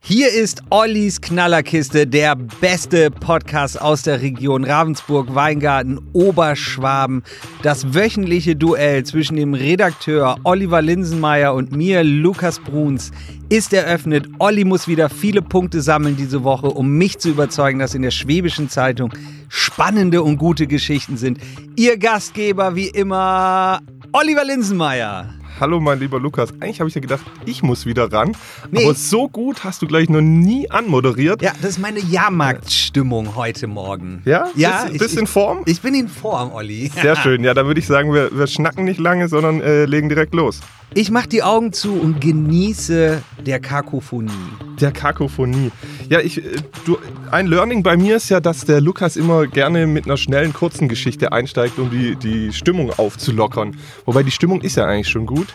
Hier ist Ollis Knallerkiste, der beste Podcast aus der Region Ravensburg, Weingarten, Oberschwaben. Das wöchentliche Duell zwischen dem Redakteur Oliver Linsenmeier und mir, Lukas Bruns, ist eröffnet. Olli muss wieder viele Punkte sammeln diese Woche, um mich zu überzeugen, dass in der Schwäbischen Zeitung spannende und gute Geschichten sind. Ihr Gastgeber wie immer, Oliver Linsenmeier. Hallo, mein lieber Lukas. Eigentlich habe ich ja gedacht, ich muss wieder ran. Nee. Aber so gut hast du gleich noch nie anmoderiert. Ja, das ist meine Jahrmarktstimmung heute Morgen. Ja? Ja. Bist, bist ich, in Form? Ich bin in Form, Olli. Sehr schön. Ja, dann würde ich sagen, wir, wir schnacken nicht lange, sondern äh, legen direkt los. Ich mache die Augen zu und genieße der Kakophonie. Der Kakophonie. Ja, ich, äh, du, ein Learning bei mir ist ja, dass der Lukas immer gerne mit einer schnellen, kurzen Geschichte einsteigt, um die, die Stimmung aufzulockern. Wobei die Stimmung ist ja eigentlich schon gut.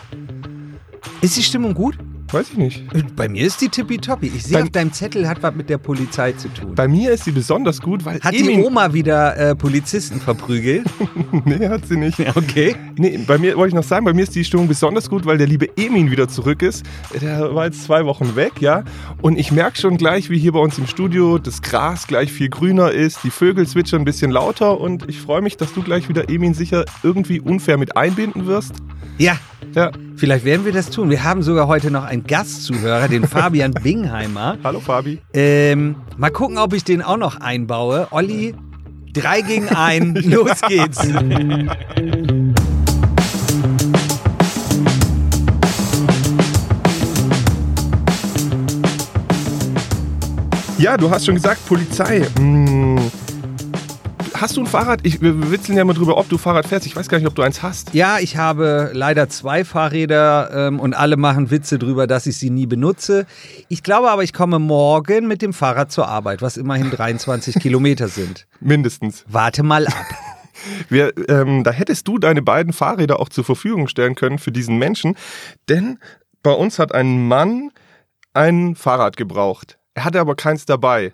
Ist die Stimmung gut? Weiß ich nicht. Bei mir ist die tippitoppi. Ich sehe auf deinem Zettel, hat was mit der Polizei zu tun. Bei mir ist sie besonders gut, weil. Hat Emin die Oma wieder äh, Polizisten verprügelt? nee, hat sie nicht. Okay. Nee, bei mir wollte ich noch sagen, bei mir ist die Stimmung besonders gut, weil der liebe Emin wieder zurück ist. Der war jetzt zwei Wochen weg, ja. Und ich merke schon gleich, wie hier bei uns im Studio das Gras gleich viel grüner ist, die Vögel zwitschern ein bisschen lauter und ich freue mich, dass du gleich wieder Emin sicher irgendwie unfair mit einbinden wirst. Ja, ja. Vielleicht werden wir das tun. Wir haben sogar heute noch einen Gastzuhörer, den Fabian Bingheimer. Hallo Fabi. Ähm, mal gucken, ob ich den auch noch einbaue. Olli, drei gegen ein, los geht's. Ja, du hast schon gesagt, Polizei. Hm hast du ein Fahrrad? Ich, wir witzeln ja mal drüber, ob du Fahrrad fährst. Ich weiß gar nicht, ob du eins hast. Ja, ich habe leider zwei Fahrräder ähm, und alle machen Witze drüber, dass ich sie nie benutze. Ich glaube aber, ich komme morgen mit dem Fahrrad zur Arbeit, was immerhin 23 Kilometer sind. Mindestens. Warte mal ab. Wir, ähm, da hättest du deine beiden Fahrräder auch zur Verfügung stellen können für diesen Menschen, denn bei uns hat ein Mann ein Fahrrad gebraucht. Er hatte aber keins dabei.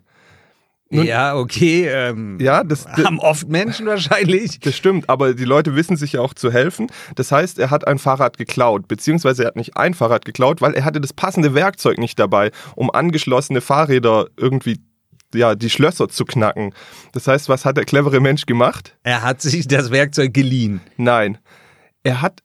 Nun, ja, okay. Ähm, ja, das, das, haben oft Menschen wahrscheinlich. Das stimmt, aber die Leute wissen sich ja auch zu helfen. Das heißt, er hat ein Fahrrad geklaut, beziehungsweise er hat nicht ein Fahrrad geklaut, weil er hatte das passende Werkzeug nicht dabei, um angeschlossene Fahrräder irgendwie ja, die Schlösser zu knacken. Das heißt, was hat der clevere Mensch gemacht? Er hat sich das Werkzeug geliehen. Nein. Er hat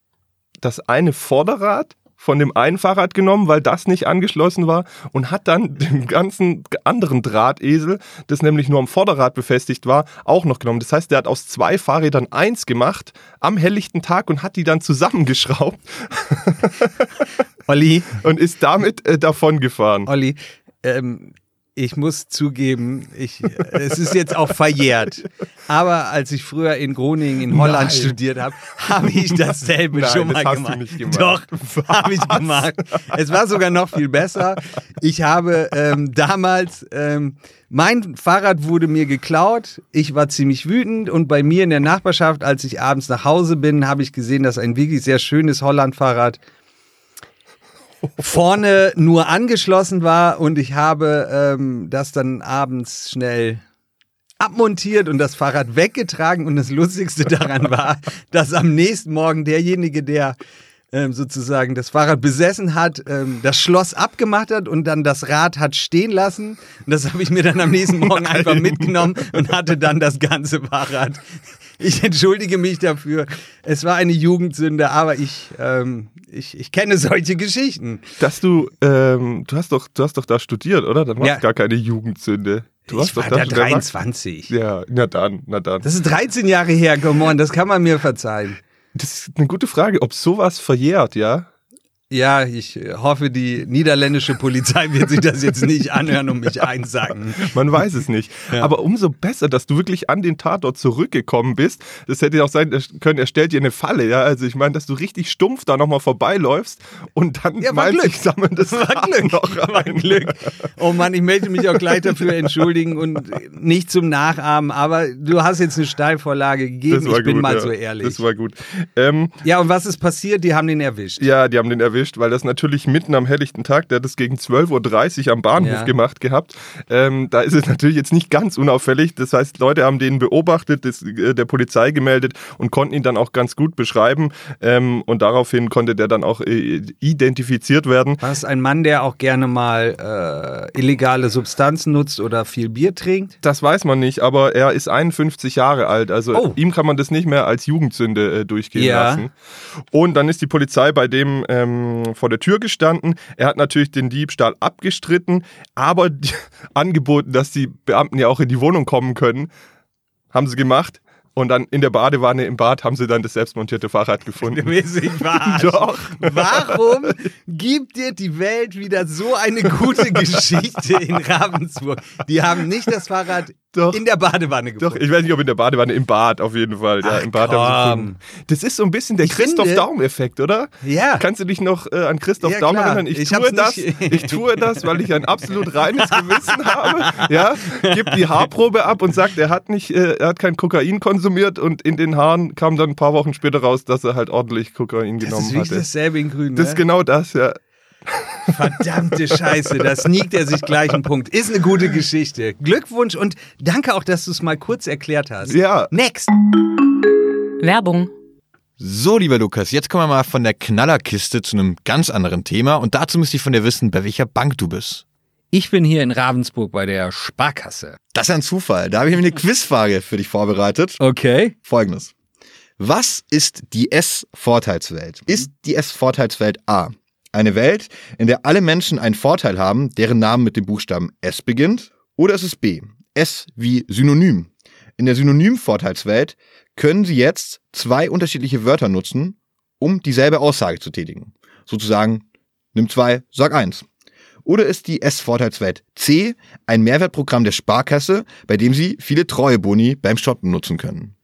das eine Vorderrad von dem einen Fahrrad genommen, weil das nicht angeschlossen war und hat dann den ganzen anderen Drahtesel, das nämlich nur am Vorderrad befestigt war, auch noch genommen. Das heißt, der hat aus zwei Fahrrädern eins gemacht am helllichten Tag und hat die dann zusammengeschraubt. Olli. Und ist damit äh, davon gefahren. Olli, ähm, ich muss zugeben, ich, es ist jetzt auch verjährt. Aber als ich früher in Groningen in Holland Nein. studiert habe, habe ich dasselbe Nein, schon mal das gemacht. Hast du nicht gemacht. Doch, habe ich gemacht. Es war sogar noch viel besser. Ich habe ähm, damals, ähm, mein Fahrrad wurde mir geklaut. Ich war ziemlich wütend und bei mir in der Nachbarschaft, als ich abends nach Hause bin, habe ich gesehen, dass ein wirklich sehr schönes Holland-Fahrrad vorne nur angeschlossen war und ich habe ähm, das dann abends schnell abmontiert und das Fahrrad weggetragen und das Lustigste daran war, dass am nächsten Morgen derjenige, der ähm, sozusagen das Fahrrad besessen hat, ähm, das Schloss abgemacht hat und dann das Rad hat stehen lassen. Und das habe ich mir dann am nächsten Morgen Nein. einfach mitgenommen und hatte dann das ganze Fahrrad. Ich entschuldige mich dafür. Es war eine Jugendsünde, aber ich, ähm, ich, ich kenne solche Geschichten. Dass du, ähm, du hast doch, du hast doch da studiert, oder? Dann war es ja. gar keine Jugendsünde. Du ich war da 23. Ja, na dann, na dann. Das ist 13 Jahre her, come on, das kann man mir verzeihen. Das ist eine gute Frage, ob sowas verjährt, ja? Ja, ich hoffe, die niederländische Polizei wird sich das jetzt nicht anhören und mich einsacken. Man weiß es nicht. Ja. Aber umso besser, dass du wirklich an den Tatort zurückgekommen bist. Das hätte auch sein können, er stellt dir eine Falle. Ja? Also ich meine, dass du richtig stumpf da nochmal vorbeiläufst und dann ja, Glück. sich sammeln das war Glück. noch rein. Glück. Oh Mann, ich möchte mich auch gleich dafür entschuldigen und nicht zum Nachahmen, aber du hast jetzt eine Steilvorlage gegeben. Ich bin mal ja. so ehrlich. Das war gut. Ähm, ja, und was ist passiert? Die haben den erwischt. Ja, die haben den erwischt erwischt, weil das natürlich mitten am helllichten Tag, der hat das gegen 12.30 Uhr am Bahnhof Ja. gemacht gehabt. Ähm, da ist es natürlich jetzt nicht ganz unauffällig. Das heißt, Leute haben den beobachtet, das, äh, der Polizei gemeldet und konnten ihn dann auch ganz gut beschreiben. Ähm, und daraufhin konnte der dann auch äh, identifiziert werden. War es ein Mann, der auch gerne mal äh, illegale Substanzen nutzt oder viel Bier trinkt? Das weiß man nicht, aber er ist 51 Jahre alt. Also Oh. ihm kann man das nicht mehr als Jugendsünde äh, durchgehen Ja. lassen. Und dann ist die Polizei bei dem ähm, vor der Tür gestanden. Er hat natürlich den Diebstahl abgestritten, aber angeboten, dass die Beamten ja auch in die Wohnung kommen können. Haben sie gemacht. Und dann in der Badewanne im Bad haben sie dann das selbstmontierte Fahrrad gefunden. Mäßig verarscht. Doch. Warum gibt dir die Welt wieder so eine gute Geschichte in Ravensburg? Die haben nicht das Fahrrad Doch. in der Badewanne Doch, gefunden. ich weiß nicht, ob in der Badewanne, im Bad auf jeden Fall. Ja, Ach, im Bad haben sie komm. gefunden. Das ist so ein bisschen der Ich Christoph Daum-Effekt, oder? Ja. Kannst du dich noch äh, an Christoph Ja, Daum klar. erinnern? Ich, Ich tue das, ich tue das, weil ich ein absolut reines Gewissen habe. Ja, gib die Haarprobe ab und sagt, er hat nicht, äh, er hat kein Kokain konsumiert und in den Haaren kam dann ein paar Wochen später raus, dass er halt ordentlich Kokain Das genommen ist wirklich hatte. dasselbe in Grün. Das ne? ist genau das, ja. Verdammte Scheiße, da sneakt er sich gleich einen Punkt. Ist eine gute Geschichte. Glückwunsch und danke auch, dass du es mal kurz erklärt hast. Ja. Next. Werbung. So, lieber Lukas, jetzt kommen wir mal von der Knallerkiste zu einem ganz anderen Thema und dazu müsste ich von dir wissen, bei welcher Bank du bist. Ich bin hier in Ravensburg bei der Sparkasse. Das ist ein Zufall. Da habe ich mir eine Quizfrage für dich vorbereitet. Okay. Folgendes. Was ist die S-Vorteilswelt? Ist die S-Vorteilswelt A eine Welt, in der alle Menschen einen Vorteil haben, deren Name mit dem Buchstaben S beginnt? Oder ist es B? S wie Synonym. In der Synonym-Vorteilswelt können Sie jetzt zwei unterschiedliche Wörter nutzen, um dieselbe Aussage zu tätigen. Sozusagen, nimm zwei, sag eins. Oder ist die S-Vorteilswelt C ein Mehrwertprogramm der Sparkasse, bei dem Sie viele Treueboni beim Shoppen nutzen können?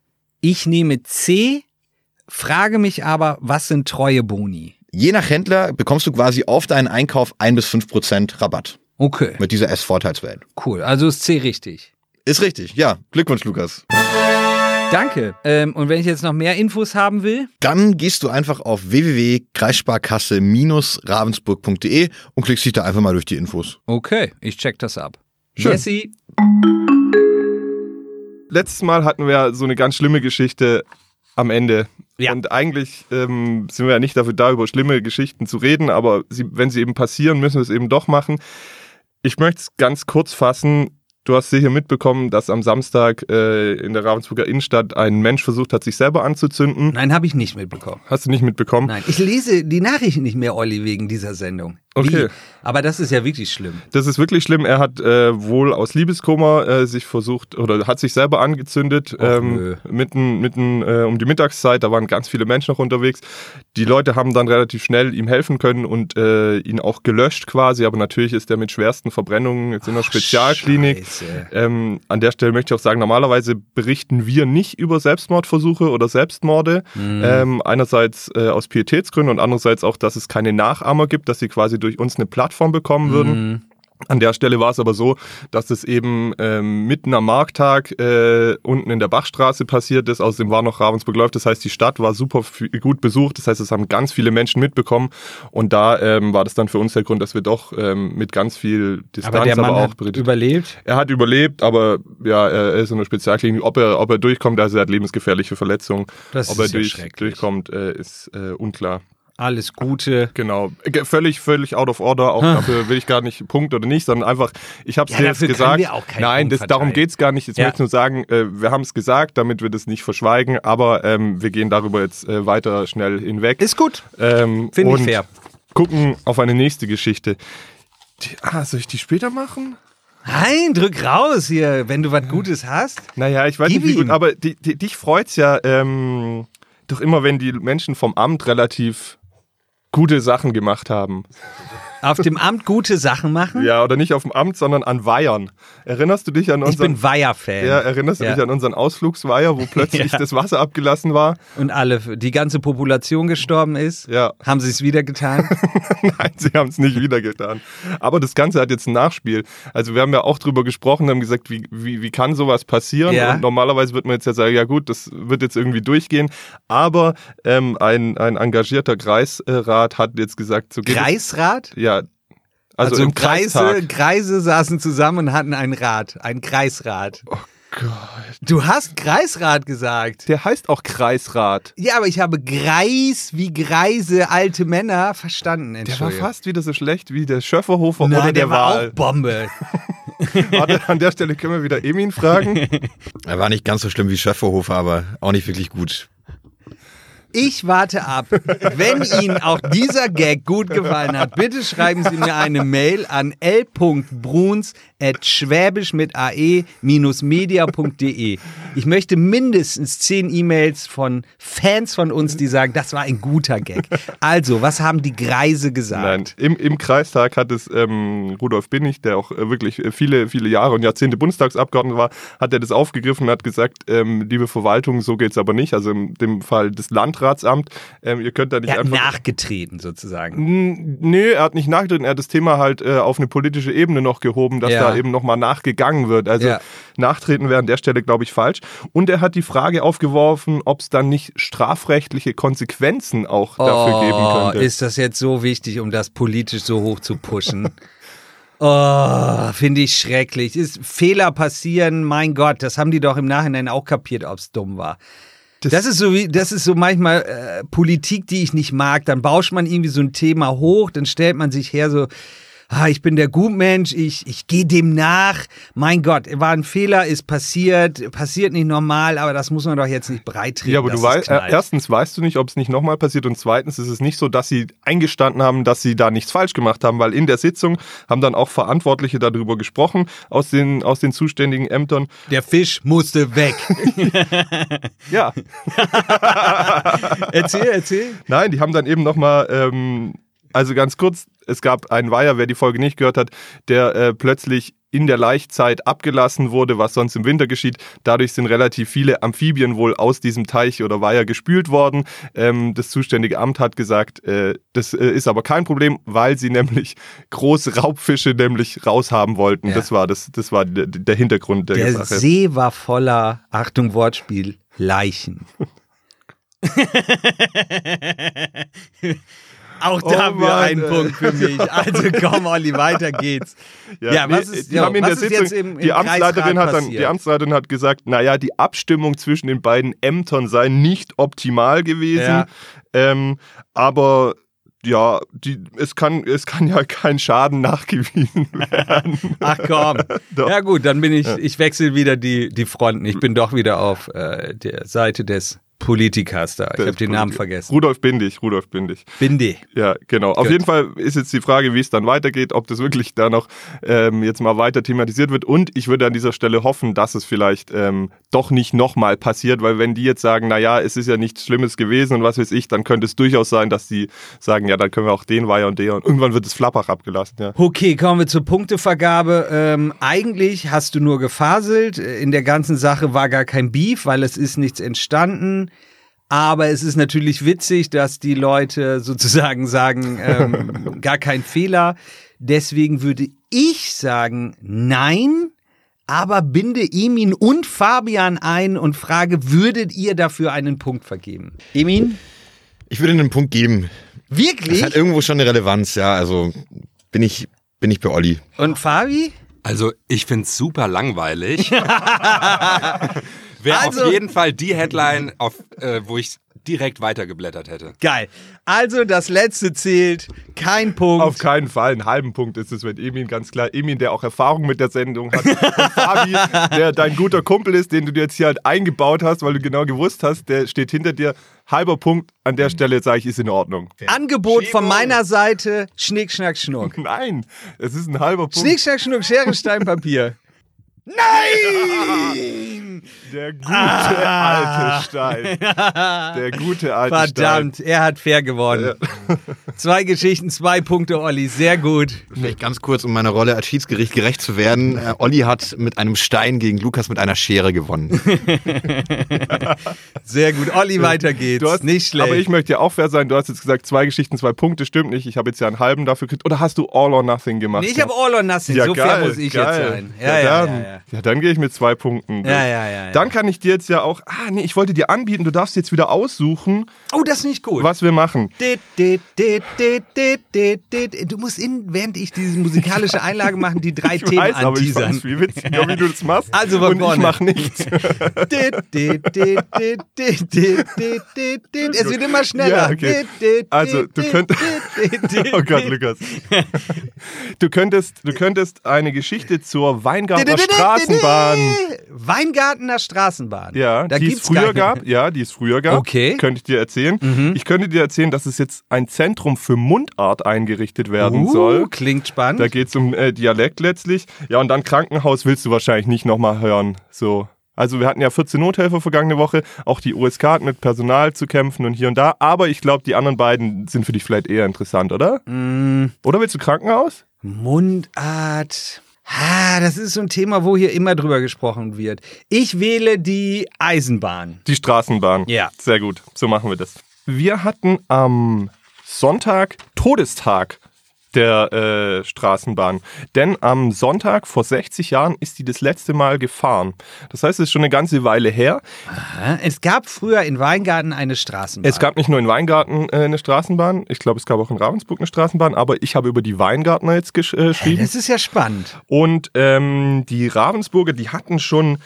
Ich nehme C, frage mich aber, was sind treue Boni? Je nach Händler bekommst du quasi auf deinen Einkauf ein bis fünf Prozent Rabatt Okay, mit dieser S-Vorteilswelt. cool. Also ist C richtig. Ist richtig, ja. Glückwunsch, Lukas. Danke. Ähm, und wenn ich jetzt noch mehr Infos haben will? Dann gehst du einfach auf www.kreissparkasse-ravensburg.de und klickst dich da einfach mal durch die Infos. Okay, ich check das ab. Schön. Jesse. Letztes Mal hatten wir so eine ganz schlimme Geschichte am Ende. Ja. Und eigentlich ähm, sind wir ja nicht dafür da, über schlimme Geschichten zu reden, aber sie, wenn sie eben passieren, müssen wir es eben doch machen. Ich möchte es ganz kurz fassen. Du hast sicher mitbekommen, dass am Samstag äh, in der Ravensburger Innenstadt ein Mensch versucht hat, sich selber anzuzünden. Nein, habe ich nicht mitbekommen. Hast du nicht mitbekommen? Nein, ich lese die Nachrichten nicht mehr, Olli, wegen dieser Sendung. Okay. Wie? Aber das ist ja wirklich schlimm. Das ist wirklich schlimm. Er hat äh, wohl aus Liebeskummer äh, sich versucht oder hat sich selber angezündet Och, ähm, mitten, mitten äh, um die Mittagszeit. Da waren ganz viele Menschen noch unterwegs. Die Leute haben dann relativ schnell ihm helfen können und äh, ihn auch gelöscht quasi. Aber natürlich ist er mit schwersten Verbrennungen jetzt in der Ach, Spezialklinik. Ähm, an der Stelle möchte ich auch sagen, normalerweise berichten wir nicht über Selbstmordversuche oder Selbstmorde. Mhm. Ähm, einerseits äh, aus Pietätsgründen und andererseits auch, dass es keine Nachahmer gibt, dass sie quasi durch uns eine Plattform bekommen würden. Mhm. An der Stelle war es aber so, dass es eben ähm, mitten am Markttag äh, unten in der Bachstraße passiert ist. Außerdem war noch Ravensburg läuft. Das heißt, die Stadt war super gut besucht. Das heißt, es haben ganz viele Menschen mitbekommen. Und da ähm, war das dann für uns der Grund, dass wir doch ähm, mit ganz viel Distanz Aber der Mann auch hat überlebt. Er hat überlebt, aber ja, er ist in der Spezialklinik. Ob er, ob er durchkommt, also er hat lebensgefährliche Verletzungen. Das ob ist er durch, schrecklich. durchkommt, äh, ist äh, unklar. Alles Gute. Genau. Ge- Völlig, völlig out of order. Auch dafür will ich gar nicht Punkt oder nicht, sondern einfach, ich habe es Ja, dir jetzt gesagt. wir auch keinen Nein, Punkt das, darum verteilen. geht's gar nicht. Jetzt Ja. möchte ich nur sagen, äh, wir haben es gesagt, damit wir das nicht verschweigen, aber ähm, wir gehen darüber jetzt äh, weiter schnell hinweg. Ist gut. ähm, Finde ich fair. Gucken auf eine nächste Geschichte. Die, ah, soll ich die später machen? Nein, drück raus hier, wenn du was Gutes hast. Naja, ich weiß Gib nicht, wie gut, aber die, die, dich freut's ja ähm, doch immer, wenn die Menschen vom Amt relativ gute Sachen gemacht haben. Auf dem Amt gute Sachen machen? Ja, oder nicht auf dem Amt, sondern an Weihern. Erinnerst du dich an Ich unseren... bin Weiher-Fan. ja, erinnerst du Ja. dich an unseren Ausflugsweiher, wo plötzlich Ja. das Wasser abgelassen war? Und alle, die ganze Population gestorben ist? Ja. Haben sie es wieder getan? Nein, sie haben es nicht wieder getan. Aber das Ganze hat jetzt ein Nachspiel. Also wir haben ja auch drüber gesprochen, haben gesagt, wie, wie, wie kann sowas passieren? Ja. Und normalerweise wird man jetzt ja sagen, ja gut, das wird jetzt irgendwie durchgehen. Aber ähm, ein, ein engagierter Kreisrat hat jetzt gesagt, so Kreisrat? Ja. Also, Also, im Kreise, Kreistag. Kreise saßen zusammen und hatten ein Rad, ein Kreisrat. Oh Gott. Du hast Kreisrat gesagt. Der heißt auch Kreisrat. Ja, aber ich habe Greis wie greise alte Männer verstanden. Der war fast wieder so schlecht wie der Schöfferhofer Nein, oder der, der war Wahl. auch Bombe. Warte, an der Stelle können wir wieder Emin fragen. Er war nicht ganz so schlimm wie Schöfferhofer, aber auch nicht wirklich gut. Ich warte ab. Wenn Ihnen auch dieser Gag gut gefallen hat, bitte schreiben Sie mir eine Mail an l.bruns.schwäbisch mit ae-media.de. Ich möchte mindestens zehn E-Mails von Fans von uns, die sagen, das war ein guter Gag. Also, was haben die Greise gesagt? Nein, im, im Kreistag hat es ähm, Rudolf Binnig, der auch äh, wirklich äh, viele, viele Jahre und Jahrzehnte Bundestagsabgeordneter war, hat er das aufgegriffen und hat gesagt, ähm, liebe Verwaltung, so geht's aber nicht. Also in dem Fall des Landratsamt, ähm, ihr könnt da nicht Er hat einfach... nachgetreten sozusagen. N- Nee, er hat nicht nachgetreten, er hat das Thema halt äh, auf eine politische Ebene noch gehoben, dass Ja. da eben nochmal nachgegangen wird. Also nachtreten wäre an der Stelle, glaube ich, falsch. Und er hat die Frage aufgeworfen, ob es dann nicht strafrechtliche Konsequenzen auch dafür geben Oh, könnte. ist das jetzt so wichtig, um das politisch so hoch zu pushen? Oh, finde ich schrecklich. Ist Fehler passieren, mein Gott, das haben die doch im Nachhinein auch kapiert, ob es dumm war. Das, ist so wie, das ist so manchmal äh, Politik, die ich nicht mag. Dann bauscht man irgendwie so ein Thema hoch, dann stellt man sich her so, ah, ich bin der Gutmensch, ich, ich gehe dem nach. Mein Gott, war ein Fehler, ist passiert, passiert nicht normal, aber das muss man doch jetzt nicht breitreten. Ja, aber du weißt, äh, erstens weißt du nicht, ob es nicht nochmal passiert und zweitens ist es nicht so, dass sie eingestanden haben, dass sie da nichts falsch gemacht haben, weil in der Sitzung haben dann auch Verantwortliche darüber gesprochen aus den, aus den zuständigen Ämtern. Der Fisch musste weg. Ja, erzähl, erzähl. nein, die haben dann eben nochmal, ähm, also ganz kurz, es gab einen Weiher, wer die Folge nicht gehört hat, der äh, plötzlich in der Laichzeit abgelassen wurde, was sonst im Winter geschieht. Dadurch sind relativ viele Amphibien wohl aus diesem Teich oder Weiher gespült worden. Ähm, das zuständige Amt hat gesagt, äh, das äh, ist aber kein Problem, weil sie nämlich große Raubfische nämlich raushaben wollten. Ja. Das war das, das war der, der Hintergrund der, Der Sache. See war voller, Achtung Wortspiel, Leichen. Auch da Oh haben wir einen. Punkt für mich. Also komm, Olli, weiter geht's. Ja, nee, was ist, die ja, haben in der Sitzung, jetzt im, im die Amtsleiterin hat dann, die? Amtsleiterin hat gesagt, naja, die Abstimmung zwischen den beiden Ämtern sei nicht optimal gewesen, Ja. ähm, aber ja, die, es, kann, es kann ja kein Schaden nachgewiesen werden. Ach komm. Ja gut, dann bin ich, ich wechsle wieder die, die Fronten. Ich bin doch wieder auf äh, der Seite des Politikers da. Ich habe den Namen vergessen. Rudolf Bindig, Rudolf Bindig. Binde. Ja, genau. Auf Gut. jeden Fall ist jetzt die Frage, wie es dann weitergeht, ob das wirklich da noch ähm, jetzt mal weiter thematisiert wird. Und ich würde an dieser Stelle hoffen, dass es vielleicht ähm, doch nicht nochmal passiert, weil wenn die jetzt sagen, naja, es ist ja nichts Schlimmes gewesen und was weiß ich, dann könnte es durchaus sein, dass die sagen, ja, dann können wir auch den Weiher und der und irgendwann wird es Flappach abgelassen. Ja. Okay, kommen wir zur Punktevergabe. Ähm, eigentlich hast du nur gefaselt. In der ganzen Sache war gar kein Beef, weil es ist nichts entstanden. Aber es ist natürlich witzig, dass die Leute sozusagen sagen, ähm, gar kein Fehler. Deswegen würde ich sagen, nein. Aber binde Emin und Fabian ein und frage, würdet ihr dafür einen Punkt vergeben? Emin? Ich würde einen Punkt geben. Das Wirklich? hat irgendwo schon eine Relevanz, ja. Also bin ich, bin ich bei Olli. Und Fabi? Also, ich find's super langweilig. Wäre Also- auf jeden Fall die Headline, auf, äh, wo ich direkt weitergeblättert hätte. Geil. Also das letzte zählt, kein Punkt. Auf keinen Fall. Einen halben Punkt ist es mit Emin ganz klar. Emin, der auch Erfahrung mit der Sendung hat. Und Fabi, der dein guter Kumpel ist, den du dir jetzt hier halt eingebaut hast, weil du genau gewusst hast, der steht hinter dir. Halber Punkt an der Stelle, sage ich, ist in Ordnung. Angebot von meiner Seite, Schnick, Schnack, Schnuck. Nein, es ist ein halber Punkt. Schnick, Schnack, Schnuck, Schere, Stein, Papier. Nein! Der gute Ah. alte Stein. Der gute alte Verdammt, er hat fair gewonnen. Zwei Geschichten, zwei Punkte, Olli. Sehr gut. Vielleicht ganz kurz, um meiner Rolle als Schiedsgericht gerecht zu werden. Äh, Olli hat mit einem Stein gegen Lukas mit einer Schere gewonnen. Sehr gut. Olli, weiter geht's. Du hast, nicht schlecht. Aber ich möchte ja auch fair sein. Du hast jetzt gesagt, zwei Geschichten, zwei Punkte. Stimmt nicht. Ich habe jetzt ja einen halben dafür gekriegt. Oder hast du All or Nothing gemacht? Nee, ich habe All or Nothing. ja, so geil, fair muss ich geil. jetzt sein. Ja, ja, dann, ja, ja. ja, dann gehe ich mit zwei Punkten. Ja, ja, dann kann ich dir jetzt ja auch, ah nee, ich wollte dir anbieten, du darfst jetzt wieder aussuchen. Oh, das ist nicht gut. Was wir machen. Du musst, in, während ich diese musikalische Einlage mache, die drei ich Themen weiß, aber ich weiß, viel witziger, wie du das machst. Also Und ich mach nichts. es wird immer schneller. Ja, okay. Also, du könntest... oh Gott, Lukas. Du könntest, du könntest eine Geschichte zur Weingartner Straßenbahn... Weingarten. Weingartener Straßenbahn. Ja, da die es früher gab. Ja, die es früher gab. Okay. Mhm. Könnte ich dir erzählen. Ich könnte dir erzählen, dass es jetzt ein Zentrum für Mundart eingerichtet werden Uh, soll. Klingt spannend. Da geht es um äh, Dialekt letztlich. Ja, und dann Krankenhaus willst du wahrscheinlich nicht nochmal hören. So. Also wir hatten ja 14 Nothelfer vergangene Woche. Auch die USK hat mit Personal zu kämpfen und hier und da. Aber ich glaube, die anderen beiden sind für dich vielleicht eher interessant, oder? Mm. Oder willst du Krankenhaus? Mundart. Ah, das ist so ein Thema, wo hier immer drüber gesprochen wird. Ich wähle die Eisenbahn. Die Straßenbahn. Ja. Sehr gut. So machen wir das. Wir hatten am Sonntag Todestag der äh, Straßenbahn. Denn am Sonntag vor 60 Jahren ist die das letzte Mal gefahren. Das heißt, es ist schon eine ganze Weile her. Ah, Es gab früher in Weingarten eine Straßenbahn. Es gab nicht nur in Weingarten äh, eine Straßenbahn, ich glaube, es gab auch in Ravensburg eine Straßenbahn, aber ich habe über die Weingartner jetzt gesch äh, geschrieben. Das ist ja spannend. Und ähm, die Ravensburger, die hatten schon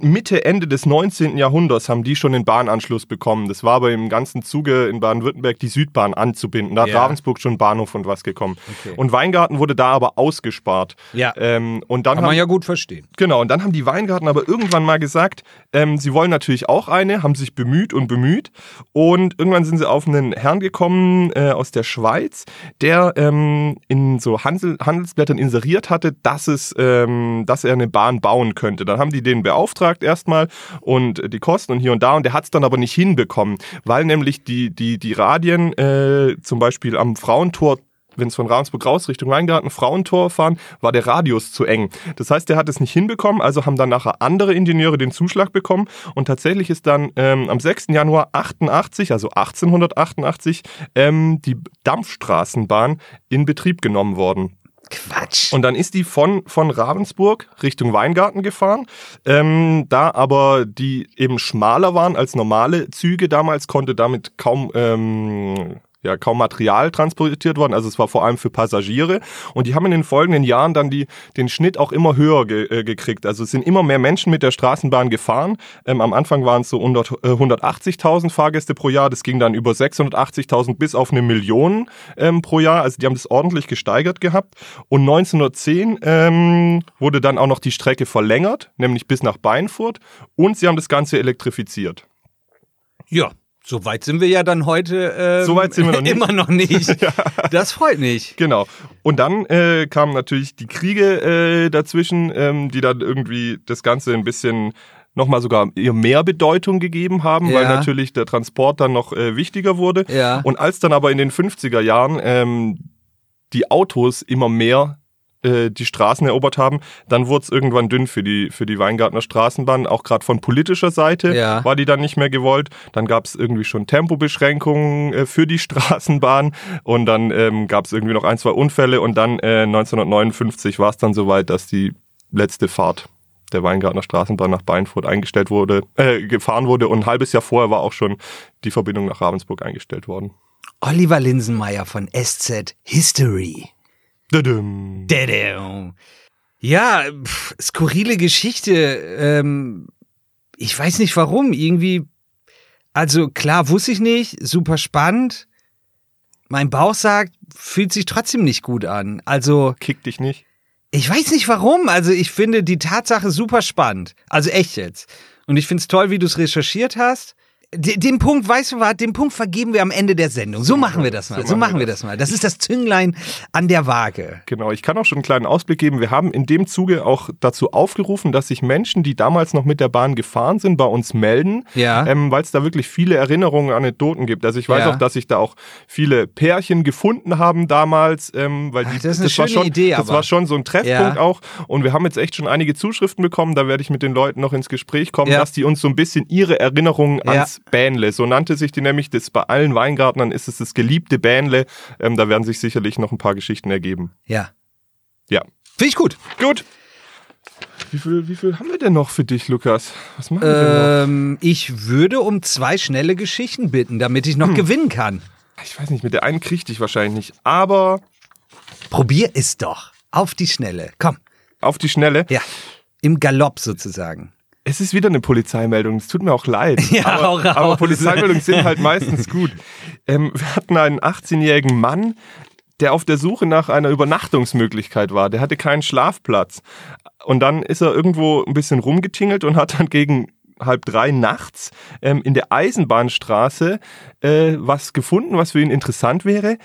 Mitte, Ende des 19. Jahrhunderts haben die schon den Bahnanschluss bekommen. Das war aber im ganzen Zuge in Baden-Württemberg die Südbahn anzubinden. Da hat Ja. Ravensburg schon Bahnhof und was gekommen. Okay. Und Weingarten wurde da aber ausgespart. Ja. Ähm, und dann Kann haben, man ja gut verstehen. Genau, und dann haben die Weingarten aber irgendwann mal gesagt, ähm, sie wollen natürlich auch eine, haben sich bemüht und bemüht. Und irgendwann sind sie auf einen Herrn gekommen äh, aus der Schweiz, der ähm, in so Handel, Handelsblättern inseriert hatte, dass, es, ähm, dass er eine Bahn bauen könnte. Dann haben die den beauftragt erstmal und äh, die Kosten und hier und da. Und der hat es dann aber nicht hinbekommen, weil nämlich die, die, die Radien äh, zum Beispiel am Frauentor wenn es von Ravensburg raus Richtung Weingarten Frauentor fahren, war der Radius zu eng. Das heißt, der hat es nicht hinbekommen, also haben dann nachher andere Ingenieure den Zuschlag bekommen und tatsächlich ist dann ähm, am 6. Januar 88, also 1888, ähm, die Dampfstraßenbahn in Betrieb genommen worden. Quatsch. Und dann ist die von, von Ravensburg Richtung Weingarten gefahren. Ähm, da aber die eben schmaler waren als normale Züge damals, konnte damit kaum, ähm, ja, kaum Material transportiert worden. Also es war vor allem für Passagiere. Und die haben in den folgenden Jahren dann die, den Schnitt auch immer höher ge, äh, gekriegt. Also es sind immer mehr Menschen mit der Straßenbahn gefahren. Ähm, am Anfang waren es so 100, äh, 180.000 Fahrgäste pro Jahr. Das ging dann über 680.000 bis auf eine Million ähm, pro Jahr. Also die haben das ordentlich gesteigert gehabt. Und 1910 ähm, wurde dann auch noch die Strecke verlängert, nämlich bis nach Beinfurt. Und sie haben das Ganze elektrifiziert. Ja, so weit sind wir ja dann heute ähm, So weit sind wir noch nicht. immer noch nicht. Das freut mich. Genau. Und dann äh, kamen natürlich die Kriege äh, dazwischen, ähm, die dann irgendwie das Ganze ein bisschen nochmal sogar ihr mehr Bedeutung gegeben haben, weil Ja. natürlich der Transport dann noch äh, wichtiger wurde. Ja. Und als dann aber in den 50er Jahren ähm, die Autos immer mehr äh, die Straßen erobert haben, dann wurde es irgendwann dünn für die, für die Weingartner Straßenbahn, auch gerade von politischer Seite Ja. war die dann nicht mehr gewollt. Dann gab es irgendwie schon Tempobeschränkungen äh, für die Straßenbahn und dann ähm, gab es irgendwie noch ein, zwei Unfälle und dann äh, 1959 war es dann soweit, dass die letzte Fahrt der Weingartner Straßenbahn nach Beinfurt eingestellt wurde, äh, gefahren wurde und ein halbes Jahr vorher war auch schon die Verbindung nach Ravensburg eingestellt worden. Oliver Linsenmeier von SZ History. Dadum. Dadam. Ja, pff, skurrile Geschichte. Ähm, ich weiß nicht warum. Irgendwie, also klar, wusste ich nicht. Super spannend. Mein Bauch sagt, fühlt sich trotzdem nicht gut an. Also, Kick dich nicht. ich weiß nicht warum. Also, ich finde die Tatsache super spannend. Also echt jetzt. Und ich finde es toll, wie du es recherchiert hast. De- den Punkt, weißt du was, den Punkt vergeben wir am Ende der Sendung. So machen wir das mal. So machen wir das mal. Das ist das Zünglein an der Waage. Genau, ich kann auch schon einen kleinen Ausblick geben. Wir haben in dem Zuge auch dazu aufgerufen, dass sich Menschen, die damals noch mit der Bahn gefahren sind, bei uns melden, Ja. ähm, weil es da wirklich viele Erinnerungen, Anekdoten gibt. Also ich weiß Ja. auch, dass sich da auch viele Pärchen gefunden haben damals, ähm, weil die, Ach, das ist eine war schöne schon, Idee, das aber. war schon so ein Treffpunkt Ja. auch. Und wir haben jetzt echt schon einige Zuschriften bekommen. Da werde ich mit den Leuten noch ins Gespräch kommen, dass die uns so ein bisschen ihre Erinnerungen Ja. Bähnle, so nannte sich die nämlich, das bei allen Weingartnern ist es das geliebte Bähnle. Ähm, da werden sich sicherlich noch ein paar Geschichten ergeben. Ja. Ja. Finde ich gut. Gut. Wie viel, wie viel haben wir denn noch für dich, Lukas? Was machen wir denn Ähm, ich würde um zwei schnelle Geschichten bitten, damit ich noch Hm. gewinnen kann. noch? Ich weiß nicht, mit der einen krieg ich wahrscheinlich nicht. Aber Probier es doch. Auf die Schnelle. Komm. auf die Schnelle. Ja. Im Galopp sozusagen. Es ist wieder eine Polizeimeldung. Es tut mir auch leid. Ja, aber, aber Polizeimeldungen sind halt meistens gut. Ähm, wir hatten einen 18-jährigen Mann, der auf der Suche nach einer Übernachtungsmöglichkeit war. Der hatte keinen Schlafplatz. Und dann ist er irgendwo ein bisschen rumgetingelt und hat dann gegen halb drei nachts ähm, in der Eisenbahnstraße äh, was gefunden, was für ihn interessant wäre.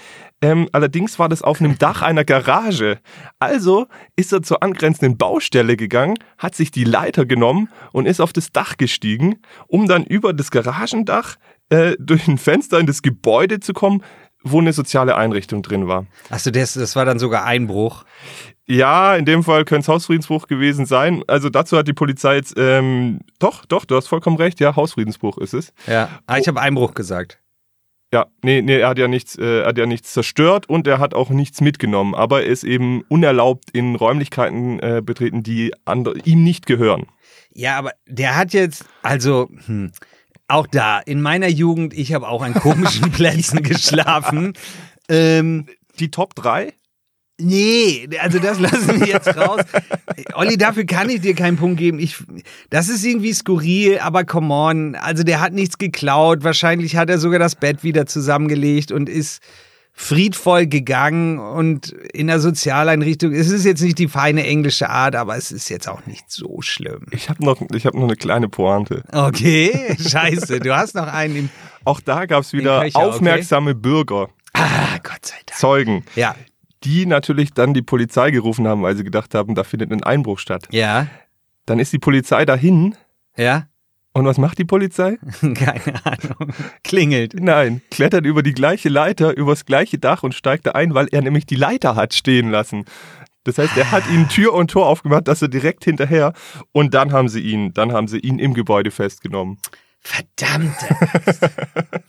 Ähm, allerdings war das auf einem Dach einer Garage. Also ist er zur angrenzenden Baustelle gegangen, hat sich die Leiter genommen und ist auf das Dach gestiegen, um dann über das Garagendach äh, durch ein Fenster in das Gebäude zu kommen, wo eine soziale Einrichtung drin war. Achso, das, das war dann sogar Einbruch. Ja, in dem Fall könnte es Hausfriedensbruch gewesen sein. Also dazu hat die Polizei jetzt, ähm, doch, doch, du hast vollkommen recht, ja, Hausfriedensbruch ist es. Ja. Ah, ich habe Einbruch gesagt. Ja, nee, nee, er hat ja nichts, äh, hat ja nichts zerstört und er hat auch nichts mitgenommen, aber er ist eben unerlaubt in Räumlichkeiten äh, betreten, die andere, ihm nicht gehören. Ja, aber der hat jetzt, also, hm, auch da, in meiner Jugend, ich habe auch an komischen Plätzen geschlafen. Ähm, Die Top 3? Nee, also das lassen wir jetzt raus. Olli, dafür kann ich dir keinen Punkt geben. Ich, das ist irgendwie skurril, aber come on. Also der hat nichts geklaut. Wahrscheinlich hat er sogar das Bett wieder zusammengelegt und ist friedvoll gegangen und in der Sozialeinrichtung. Es ist jetzt nicht die feine englische Art, aber es ist jetzt auch nicht so schlimm. Ich habe noch, ich hab noch eine kleine Pointe. Okay, scheiße, du hast noch einen im. Auch da gab es wieder Köcher, okay. aufmerksame Bürger, Ah, Gott sei Dank. Zeugen, Ja, die natürlich dann die Polizei gerufen haben, weil sie gedacht haben, da findet ein Einbruch statt. ja, Dann ist die Polizei dahin ja. und was macht die Polizei? Keine Ahnung. Klingelt. Nein, klettert über die gleiche Leiter, übers gleiche Dach und steigt da ein, weil er nämlich die Leiter hat stehen lassen. Das heißt, er hat ihnen Tür und Tor aufgemacht, dass er direkt hinterher und dann haben sie ihn, dann haben sie ihn im Gebäude festgenommen. Verdammte.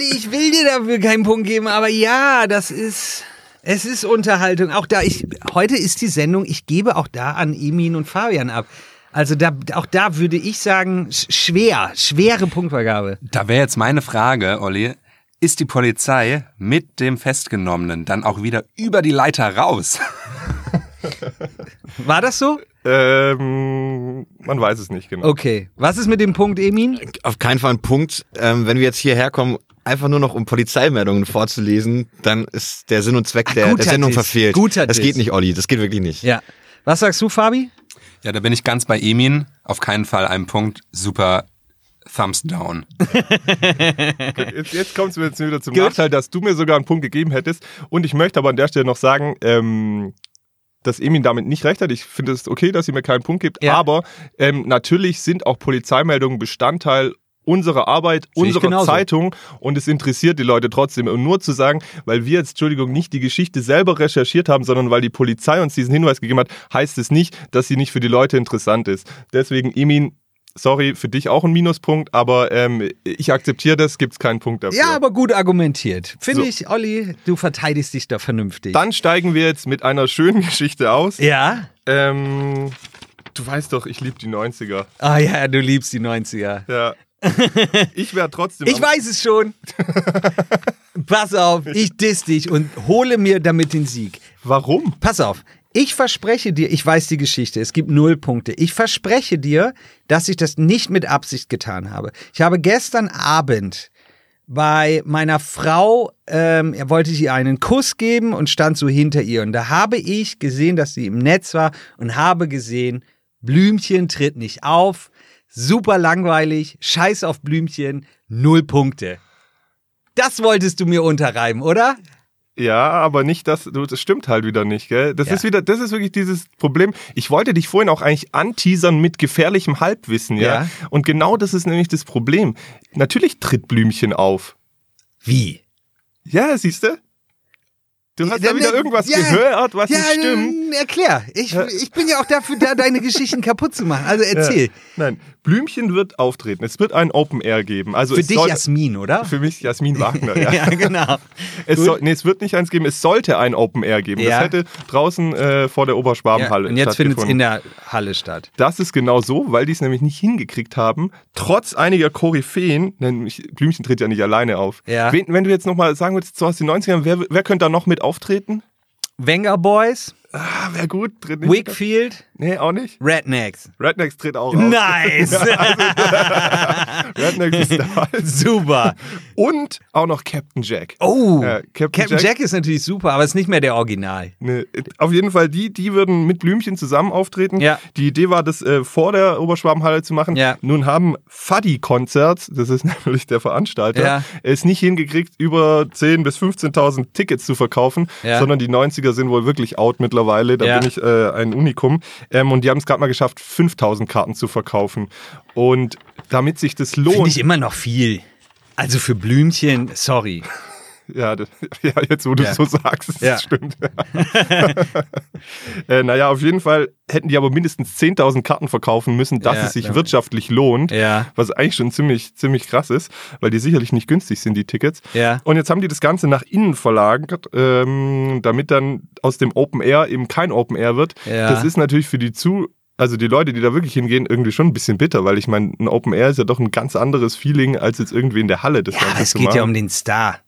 Olli, ich will dir dafür keinen Punkt geben, aber ja, das ist. Es ist Unterhaltung. Auch da, ich, heute ist die Sendung, ich gebe auch da an Emin und Fabian ab. Also da, auch da würde ich sagen, sch- schwer, schwere Punktvergabe. Da wäre jetzt meine Frage, Olli. Ist die Polizei mit dem Festgenommenen dann auch wieder über die Leiter raus? War das so? Ähm, man weiß es nicht genau. Okay. Was ist mit dem Punkt, Emin? Auf keinen Fall ein Punkt. Ähm, wenn wir jetzt hierher kommen, einfach nur noch um Polizeimeldungen vorzulesen, dann ist der Sinn und Zweck Ach, der, der Sendung Diss. verfehlt. Guter das Diss. geht nicht, Olli. Das geht wirklich nicht. Ja. Was sagst du, Fabi? Ja, da bin ich ganz bei Emin. Auf keinen Fall ein Punkt. Super Thumbs down. Jetzt, jetzt kommt es mir jetzt wieder zum Gut. Nachteil, dass du mir sogar einen Punkt gegeben hättest. Und ich möchte aber an der Stelle noch sagen, ähm, dass Emin damit nicht recht hat. Ich finde es okay, dass sie mir keinen Punkt gibt. Ja. Aber ähm, natürlich sind auch Polizeimeldungen Bestandteil unserer Arbeit, Sehe genauso. Zeitung und es interessiert die Leute trotzdem. Und nur zu sagen, weil wir jetzt, Entschuldigung, nicht die Geschichte selber recherchiert haben, sondern weil die Polizei uns diesen Hinweis gegeben hat, heißt es nicht, dass sie nicht für die Leute interessant ist. Deswegen, Emin, sorry, für dich auch ein Minuspunkt, aber ähm, ich akzeptiere das, gibt es keinen Punkt dafür. Ja, aber gut argumentiert. Finde So. ich, Olli, du verteidigst dich da vernünftig. Dann steigen wir jetzt mit einer schönen Geschichte aus. ja? Ähm, du weißt doch, ich liebe die 90er. Ah ja, du liebst die 90er. Ja. Ich wäre trotzdem. Ich weiß es schon. Pass auf, ich diss dich und hole mir damit den Sieg. Warum? Pass auf, ich verspreche dir, ich weiß die Geschichte, es gibt null Punkte. Ich verspreche dir, dass ich das nicht mit Absicht getan habe. Ich habe gestern Abend bei meiner Frau, ähm, wollte ich ihr einen Kuss geben und stand so hinter ihr. Und da habe ich gesehen, dass sie im Netz war und habe gesehen, Blümchen tritt nicht auf. Super langweilig, scheiß auf Blümchen, null Punkte. Das wolltest du mir unterreiben, oder? Ja, aber nicht das, du, das stimmt halt wieder nicht, gell? Das Ja. ist wieder, das ist wirklich dieses Problem. Ich wollte dich vorhin auch eigentlich anteasern mit gefährlichem Halbwissen, ja? Ja. Und genau das ist nämlich das Problem. Natürlich tritt Blümchen auf. Wie? Ja, siehst du? Du hast da Dann- wieder irgendwas ja, gehört, was ja, nicht stimmt. Erklär. Ich, ich bin ja auch dafür da, deine Geschichten kaputt zu machen. Also erzähl. Ja. Nein, Blümchen wird auftreten. Es wird ein Open Air geben. Also Für dich soll, Jasmin, oder? Für mich Jasmin Wagner, ja. ja, genau. Es, soll, nee, es wird nicht eins geben, es sollte ein Open Air geben. Ja. Das hätte draußen äh, vor der Ja, Oberschwabenhalle und jetzt findet es in der Halle statt. Das ist genau so, weil die es nämlich nicht hingekriegt haben, trotz einiger Koryphäen, nämlich Blümchen tritt ja nicht alleine auf. Ja. Wen, wenn du jetzt nochmal sagen würdest, so aus den 90ern, wer, wer könnte da noch mit auftreten? Wenger Boys, Ah, wer gut? Tritt nicht? Wickfield, Nee, auch nicht. Rednecks. Rednecks tritt auch auf. Nice. Rednecks ist da. Super. Und auch noch Captain Jack. Oh, Ja, Captain Captain, Jack- Jack. ist natürlich super, aber ist nicht mehr der Original. Ne, auf jeden Fall, die, die würden mit Blümchen zusammen auftreten. Ja. Die Idee war, das äh, vor der Oberschwabenhalle zu machen. Ja. Nun haben Fuddy Concerts, das ist nämlich der Veranstalter, Ja. es nicht hingekriegt, über 10.000 bis 15.000 Tickets zu verkaufen, Ja. sondern die 90er sind wohl wirklich out mittlerweile. Da Ja. bin ich äh, ein Unikum. Ähm, und die haben es gerade mal geschafft, 5.000 Karten zu verkaufen. Und damit sich das Finde lohnt, ich immer noch viel. Also für Blümchen, sorry. Ja, das, ja, jetzt wo du Ja. es so sagst, das Ja. stimmt. äh, naja, auf jeden Fall hätten die aber mindestens 10.000 Karten verkaufen müssen, dass Ja, es sich klar. wirtschaftlich lohnt. Ja. Was eigentlich schon ziemlich, ziemlich krass ist, weil die sicherlich nicht günstig sind, die Tickets. Ja. Und jetzt haben die das Ganze nach innen verlagert, ähm, damit dann aus dem Open Air eben kein Open Air wird. Ja. Das ist natürlich für die zu also die Leute, die da wirklich hingehen, irgendwie schon ein bisschen bitter, weil ich meine, ein Open Air ist ja doch ein ganz anderes Feeling, als jetzt irgendwie in der Halle das Ja, es geht machen. ja um den Star.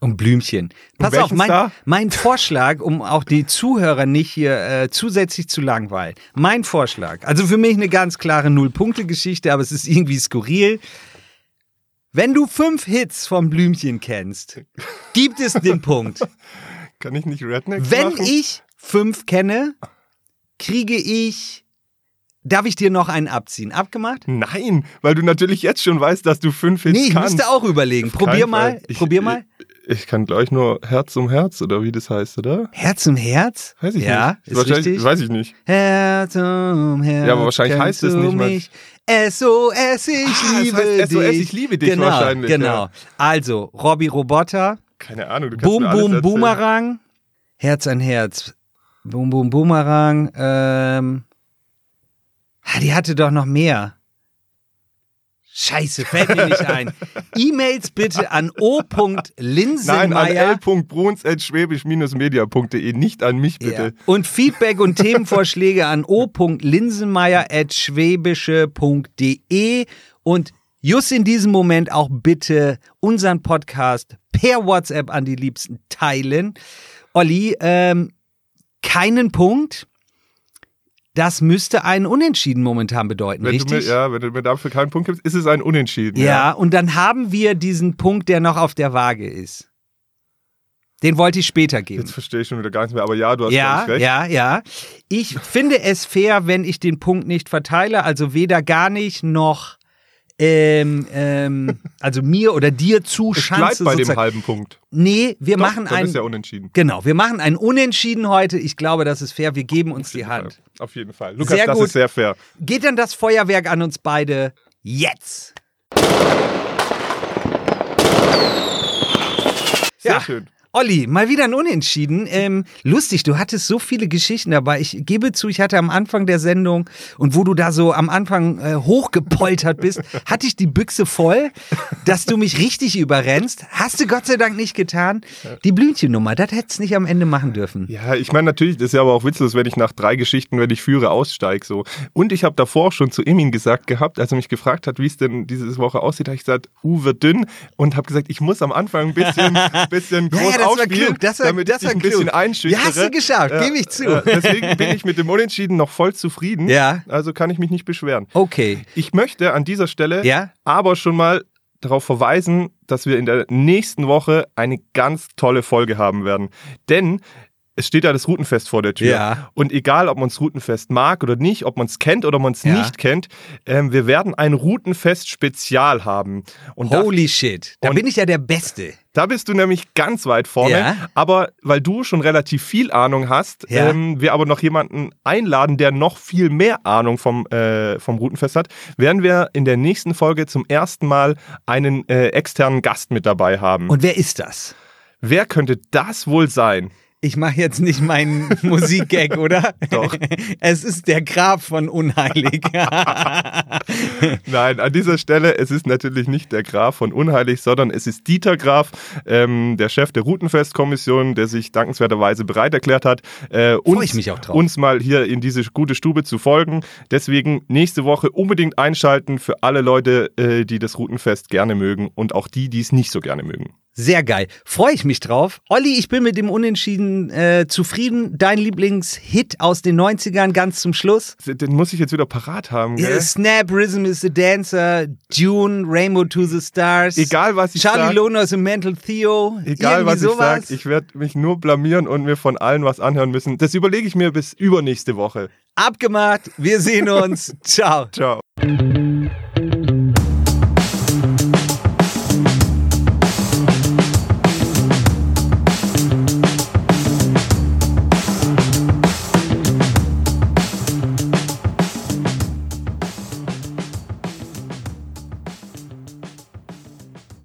Um Blümchen. Pass welchen auf, mein, mein Vorschlag, um auch die Zuhörer nicht hier äh, zusätzlich zu langweilen. Mein Vorschlag, also für mich eine ganz klare Null-Punkte-Geschichte, aber es ist irgendwie skurril. Wenn du fünf Hits vom Blümchen kennst, gibt es den Punkt. Kann ich nicht Redneck Wenn machen? ich fünf kenne, kriege ich. Darf ich dir noch einen abziehen? Abgemacht? Nein, weil du natürlich jetzt schon weißt, dass du fünf Hits Nee, ich kannst. müsste auch überlegen. Probier mal. Ich, probier mal. Ich, ich kann gleich nur Herz um Herz oder wie das heißt, oder? Herz um Herz? Weiß ich ja, nicht. ist Wahrscheinlich- richtig. Weiß ich nicht. Herz um Herz. Ja, aber wahrscheinlich heißt es nicht mal-. SOS, ich Ah, liebe heißt SOS, dich. ich liebe dich genau, wahrscheinlich, Genau. ja. Also, Robbie Roboter, Keine Ahnung. Du kannst Boom mir alles Boom erzählen. Boomerang, Herz an Herz. Boom Boom Boomerang, ähm. ah, Die hatte doch noch mehr. Scheiße, fällt mir nicht ein. E-Mails bitte an Nein, an o.linsenmeier. l.bruns.schwäbisch-media.de, nicht an mich bitte. Ja. Und Feedback und Themenvorschläge an o.linsenmeier.schwäbische.de und just in diesem Moment auch bitte unseren Podcast per WhatsApp an die Liebsten teilen. Olli, ähm, keinen Punkt. Das müsste einen Unentschieden momentan bedeuten, Wenn du, mir, richtig? ja, wenn du mir dafür keinen Punkt gibst, ist es ein Unentschieden. ja, und dann haben wir diesen Punkt, der noch auf der Waage ist. Den wollte ich später geben. Jetzt verstehe ich schon wieder gar nichts mehr, aber ja, du hast Ja, recht. ja, ja. Ich finde es fair, wenn ich den Punkt nicht verteile, also weder gar nicht noch ähm, ähm, also mir oder dir Es bleibt zuschanze. bei dem sozusagen. halben Punkt. Nee, wir Doch, machen ein ist ja unentschieden. genau, wir machen ein Unentschieden heute. Ich glaube, das ist fair. Wir geben uns die Hand. Auf jeden Fall. Lukas, Sehr das gut. ist sehr fair. Geht dann das Feuerwerk an uns beide jetzt? Sehr Ja. schön. Olli, mal wieder ein Unentschieden. Ähm, lustig, du hattest so viele Geschichten dabei. Ich gebe zu, ich hatte am Anfang der Sendung und wo du da so am Anfang äh, hochgepoltert bist, hatte ich die Büchse voll, dass du mich richtig überrennst. Hast du Gott sei Dank nicht getan. Die Blümchennummer, das hättest du nicht am Ende machen dürfen. Ja, ich meine natürlich, das ist ja aber auch witzlos, wenn ich nach drei Geschichten, wenn ich führe, aussteige. So. Und ich habe davor schon zu Emin gesagt gehabt, als er mich gefragt hat, wie es denn diese Woche aussieht, habe ich gesagt, uh, wird dünn und habe gesagt, ich muss am Anfang ein bisschen, bisschen groß Ja, ja, das war ausspielen, klug, das war- damit das ich war ein bisschen klug. einschüchere. Ja, hast du geschafft, gebe ich zu. Äh, deswegen bin ich mit dem Unentschieden noch voll zufrieden. Ja. Also kann ich mich nicht beschweren. Okay. Ich möchte an dieser Stelle Ja? aber schon mal darauf verweisen, dass wir in der nächsten Woche eine ganz tolle Folge haben werden. Denn es steht ja das Routenfest vor der Tür. Ja. Und egal, ob man das Routenfest mag oder nicht, ob man es kennt oder man es Ja. nicht kennt, ähm, wir werden ein Routenfest-Spezial haben. Und da, Holy shit. Da bin ich ja der Beste. da bist du nämlich ganz weit vorne. Ja. Aber weil du schon relativ viel Ahnung hast, ähm, wir aber noch jemanden einladen, der noch viel mehr Ahnung vom, äh, vom Routenfest hat, werden wir in der nächsten Folge zum ersten Mal einen äh, externen Gast mit dabei haben. Und wer ist das? Wer könnte das wohl sein? Ich mache jetzt nicht meinen Musikgag, oder? Doch. Es ist der Grab von Unheilig. Nein, an dieser Stelle, es ist natürlich nicht der Graf von Unheilig, sondern es ist Dieter Graf, ähm, der Chef der Routenfestkommission, der sich dankenswerterweise bereit erklärt hat, äh, uns, uns mal hier in diese gute Stube zu folgen. Deswegen nächste Woche unbedingt einschalten für alle Leute, äh, die das Routenfest gerne mögen und auch die, die es nicht so gerne mögen. Sehr geil. Freue ich mich drauf. Olli, ich bin mit dem Unentschieden äh, zufrieden. Dein Lieblingshit aus den 90ern ganz zum Schluss? Den muss ich jetzt wieder parat haben, gell? Ja, Snap, Rhythm is the Dancer, Dune, Rainbow to the Stars. Egal, was ich Charlie sag. Loner is a Mental Theo. Egal, was ich sage, ich werde mich nur blamieren und mir von allen was anhören müssen. Das überlege ich mir bis übernächste Woche. Abgemacht. Wir sehen uns. Ciao. Ciao.